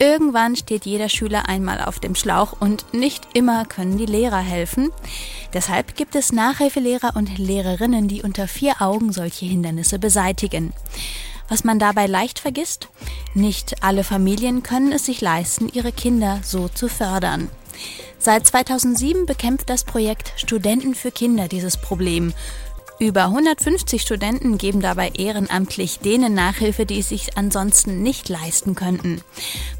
Irgendwann steht jeder Schüler einmal auf dem Schlauch und nicht immer können die Lehrer helfen. Deshalb gibt es Nachhilfelehrer und Lehrerinnen, die unter vier Augen solche Hindernisse beseitigen. Was man dabei leicht vergisst? Nicht alle Familien können es sich leisten, ihre Kinder so zu fördern. Seit 2007 bekämpft das Projekt Studenten für Kinder dieses Problem über 150 Studenten geben dabei ehrenamtlich denen Nachhilfe, die es sich ansonsten nicht leisten könnten.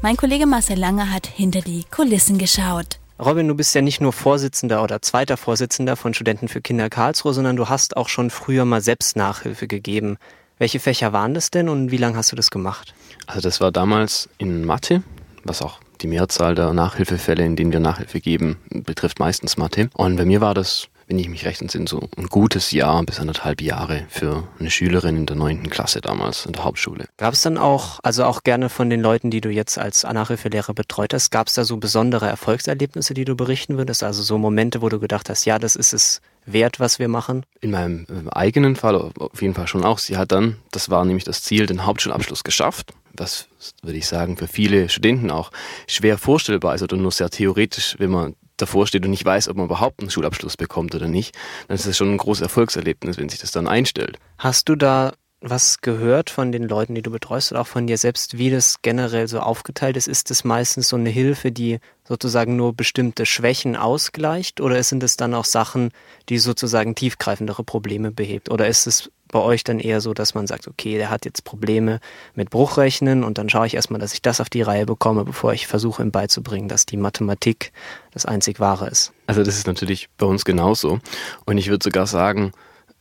Mein Kollege Marcel Lange hat hinter die Kulissen geschaut. Robin, du bist ja nicht nur Vorsitzender oder zweiter Vorsitzender von Studenten für Kinder Karlsruhe, sondern du hast auch schon früher mal selbst Nachhilfe gegeben. Welche Fächer waren das denn und wie lange hast du das gemacht? Also das war damals in Mathe, was auch die Mehrzahl der Nachhilfefälle, in denen wir Nachhilfe geben, betrifft meistens Mathe. Und bei mir war das wenn ich mich recht entsinne, so ein gutes Jahr bis anderthalb Jahre für eine Schülerin in der neunten Klasse damals in der Hauptschule. Gab es dann auch, also auch gerne von den Leuten, die du jetzt als Nachhilfelehrer betreut hast, gab es da so besondere Erfolgserlebnisse, die du berichten würdest? Also so Momente, wo du gedacht hast, ja, das ist es wert, was wir machen? In meinem äh, eigenen Fall auf jeden Fall schon auch. Sie hat dann, das war nämlich das Ziel, den Hauptschulabschluss geschafft. Was, würde ich sagen, für viele Studenten auch schwer vorstellbar ist oder nur sehr theoretisch, wenn man davor steht und nicht weiß, ob man überhaupt einen Schulabschluss bekommt oder nicht, dann ist das schon ein großes Erfolgserlebnis, wenn sich das dann einstellt. Hast du da was gehört von den Leuten, die du betreust oder auch von dir selbst, wie das generell so aufgeteilt ist? Ist es meistens so eine Hilfe, die sozusagen nur bestimmte Schwächen ausgleicht oder sind es dann auch Sachen, die sozusagen tiefgreifendere Probleme behebt? Oder ist es bei euch dann eher so, dass man sagt, okay, der hat jetzt Probleme mit Bruchrechnen und dann schaue ich erstmal, dass ich das auf die Reihe bekomme, bevor ich versuche, ihm beizubringen, dass die Mathematik das einzig Wahre ist. Also das ist natürlich bei uns genauso. Und ich würde sogar sagen,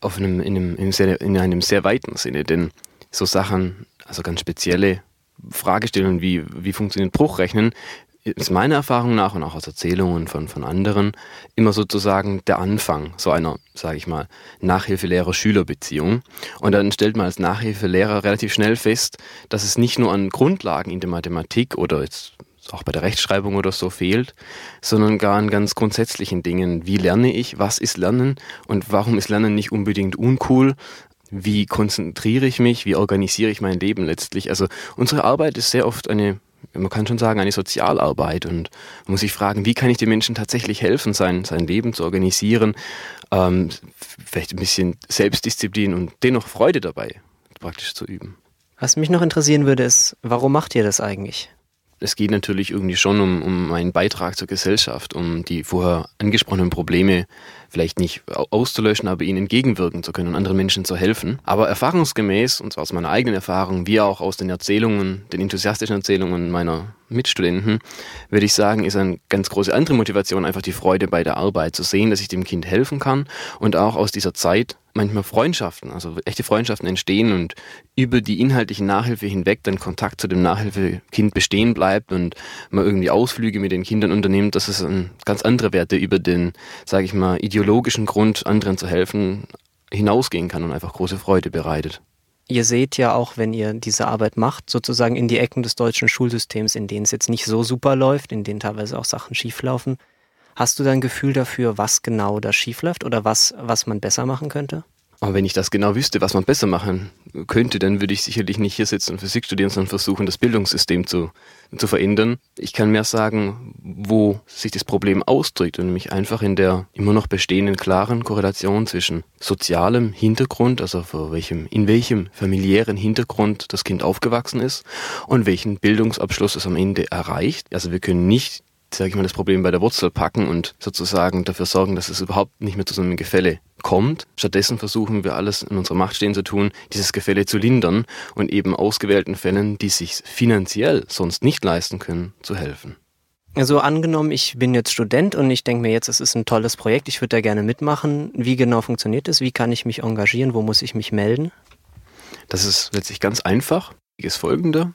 auf einem, in, einem, in, sehr, in einem sehr weiten Sinne, denn so Sachen, also ganz spezielle Fragestellungen wie, wie funktioniert Bruchrechnen, ist meiner Erfahrung nach und auch aus Erzählungen von, von anderen immer sozusagen der Anfang so einer, sage ich mal, Nachhilfelehrer-Schüler-Beziehung. Und dann stellt man als Nachhilfelehrer relativ schnell fest, dass es nicht nur an Grundlagen in der Mathematik oder jetzt auch bei der Rechtschreibung oder so fehlt, sondern gar an ganz grundsätzlichen Dingen. Wie lerne ich? Was ist Lernen? Und warum ist Lernen nicht unbedingt uncool? Wie konzentriere ich mich? Wie organisiere ich mein Leben letztlich? Also unsere Arbeit ist sehr oft eine man kann schon sagen, eine Sozialarbeit und man muss sich fragen, wie kann ich den Menschen tatsächlich helfen, sein, sein Leben zu organisieren, ähm, vielleicht ein bisschen Selbstdisziplin und dennoch Freude dabei praktisch zu üben. Was mich noch interessieren würde, ist, warum macht ihr das eigentlich? Es geht natürlich irgendwie schon um, um einen Beitrag zur Gesellschaft, um die vorher angesprochenen Probleme vielleicht nicht auszulöschen, aber ihnen entgegenwirken zu können und anderen Menschen zu helfen. Aber erfahrungsgemäß, und zwar aus meiner eigenen Erfahrung, wie auch aus den Erzählungen, den enthusiastischen Erzählungen meiner Mitstudenten, würde ich sagen, ist eine ganz große andere Motivation einfach die Freude bei der Arbeit, zu sehen, dass ich dem Kind helfen kann und auch aus dieser Zeit manchmal Freundschaften, also echte Freundschaften entstehen und über die inhaltliche Nachhilfe hinweg dann Kontakt zu dem Nachhilfekind bestehen bleibt und man irgendwie Ausflüge mit den Kindern unternimmt, das ist ein ganz andere Werte über den, sage ich mal, ideologischen Grund, anderen zu helfen, hinausgehen kann und einfach große Freude bereitet. Ihr seht ja auch, wenn ihr diese Arbeit macht, sozusagen in die Ecken des deutschen Schulsystems, in denen es jetzt nicht so super läuft, in denen teilweise auch Sachen schieflaufen. Hast du da ein Gefühl dafür, was genau da schiefläuft oder was, was man besser machen könnte? Aber wenn ich das genau wüsste, was man besser machen könnte, dann würde ich sicherlich nicht hier sitzen und Physik studieren, sondern versuchen, das Bildungssystem zu, zu verändern. Ich kann mehr sagen, wo sich das Problem ausdrückt, nämlich einfach in der immer noch bestehenden klaren Korrelation zwischen sozialem Hintergrund, also welchem, in welchem familiären Hintergrund das Kind aufgewachsen ist und welchen Bildungsabschluss es am Ende erreicht. Also wir können nicht sage ich mal, das Problem bei der Wurzel packen und sozusagen dafür sorgen, dass es überhaupt nicht mehr zu so einem Gefälle kommt. Stattdessen versuchen wir alles in unserer Macht stehen zu tun, dieses Gefälle zu lindern und eben ausgewählten Fällen, die sich finanziell sonst nicht leisten können, zu helfen. Also angenommen, ich bin jetzt Student und ich denke mir jetzt, es ist ein tolles Projekt, ich würde da gerne mitmachen. Wie genau funktioniert das? Wie kann ich mich engagieren? Wo muss ich mich melden? Das ist letztlich ganz einfach. Das folgende,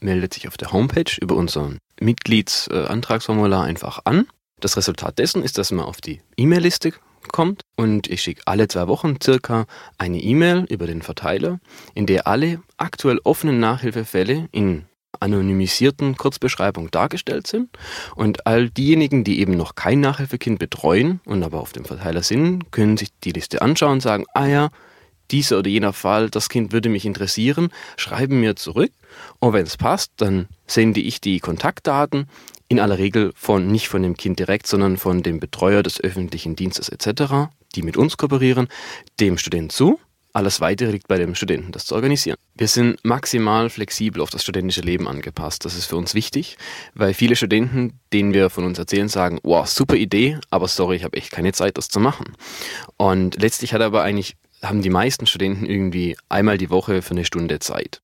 meldet sich auf der Homepage über unseren Mitgliedsantragsformular einfach an. Das Resultat dessen ist, dass man auf die E-Mail-Liste kommt und ich schicke alle zwei Wochen circa eine E-Mail über den Verteiler, in der alle aktuell offenen Nachhilfefälle in anonymisierten Kurzbeschreibungen dargestellt sind und all diejenigen, die eben noch kein Nachhilfekind betreuen und aber auf dem Verteiler sind, können sich die Liste anschauen und sagen, ah ja, dieser oder jener Fall, das Kind würde mich interessieren, schreiben mir zurück Und wenn es passt, dann sende ich die Kontaktdaten in aller Regel von nicht von dem Kind direkt, sondern von dem Betreuer des öffentlichen Dienstes etc., die mit uns kooperieren, dem Studenten zu. Alles weitere liegt bei dem Studenten, das zu organisieren. Wir sind maximal flexibel auf das studentische Leben angepasst. Das ist für uns wichtig, weil viele Studenten, denen wir von uns erzählen, sagen, wow, super Idee, aber sorry, ich habe echt keine Zeit, das zu machen. Und letztlich hat aber eigentlich haben die meisten Studenten irgendwie einmal die Woche für eine Stunde Zeit.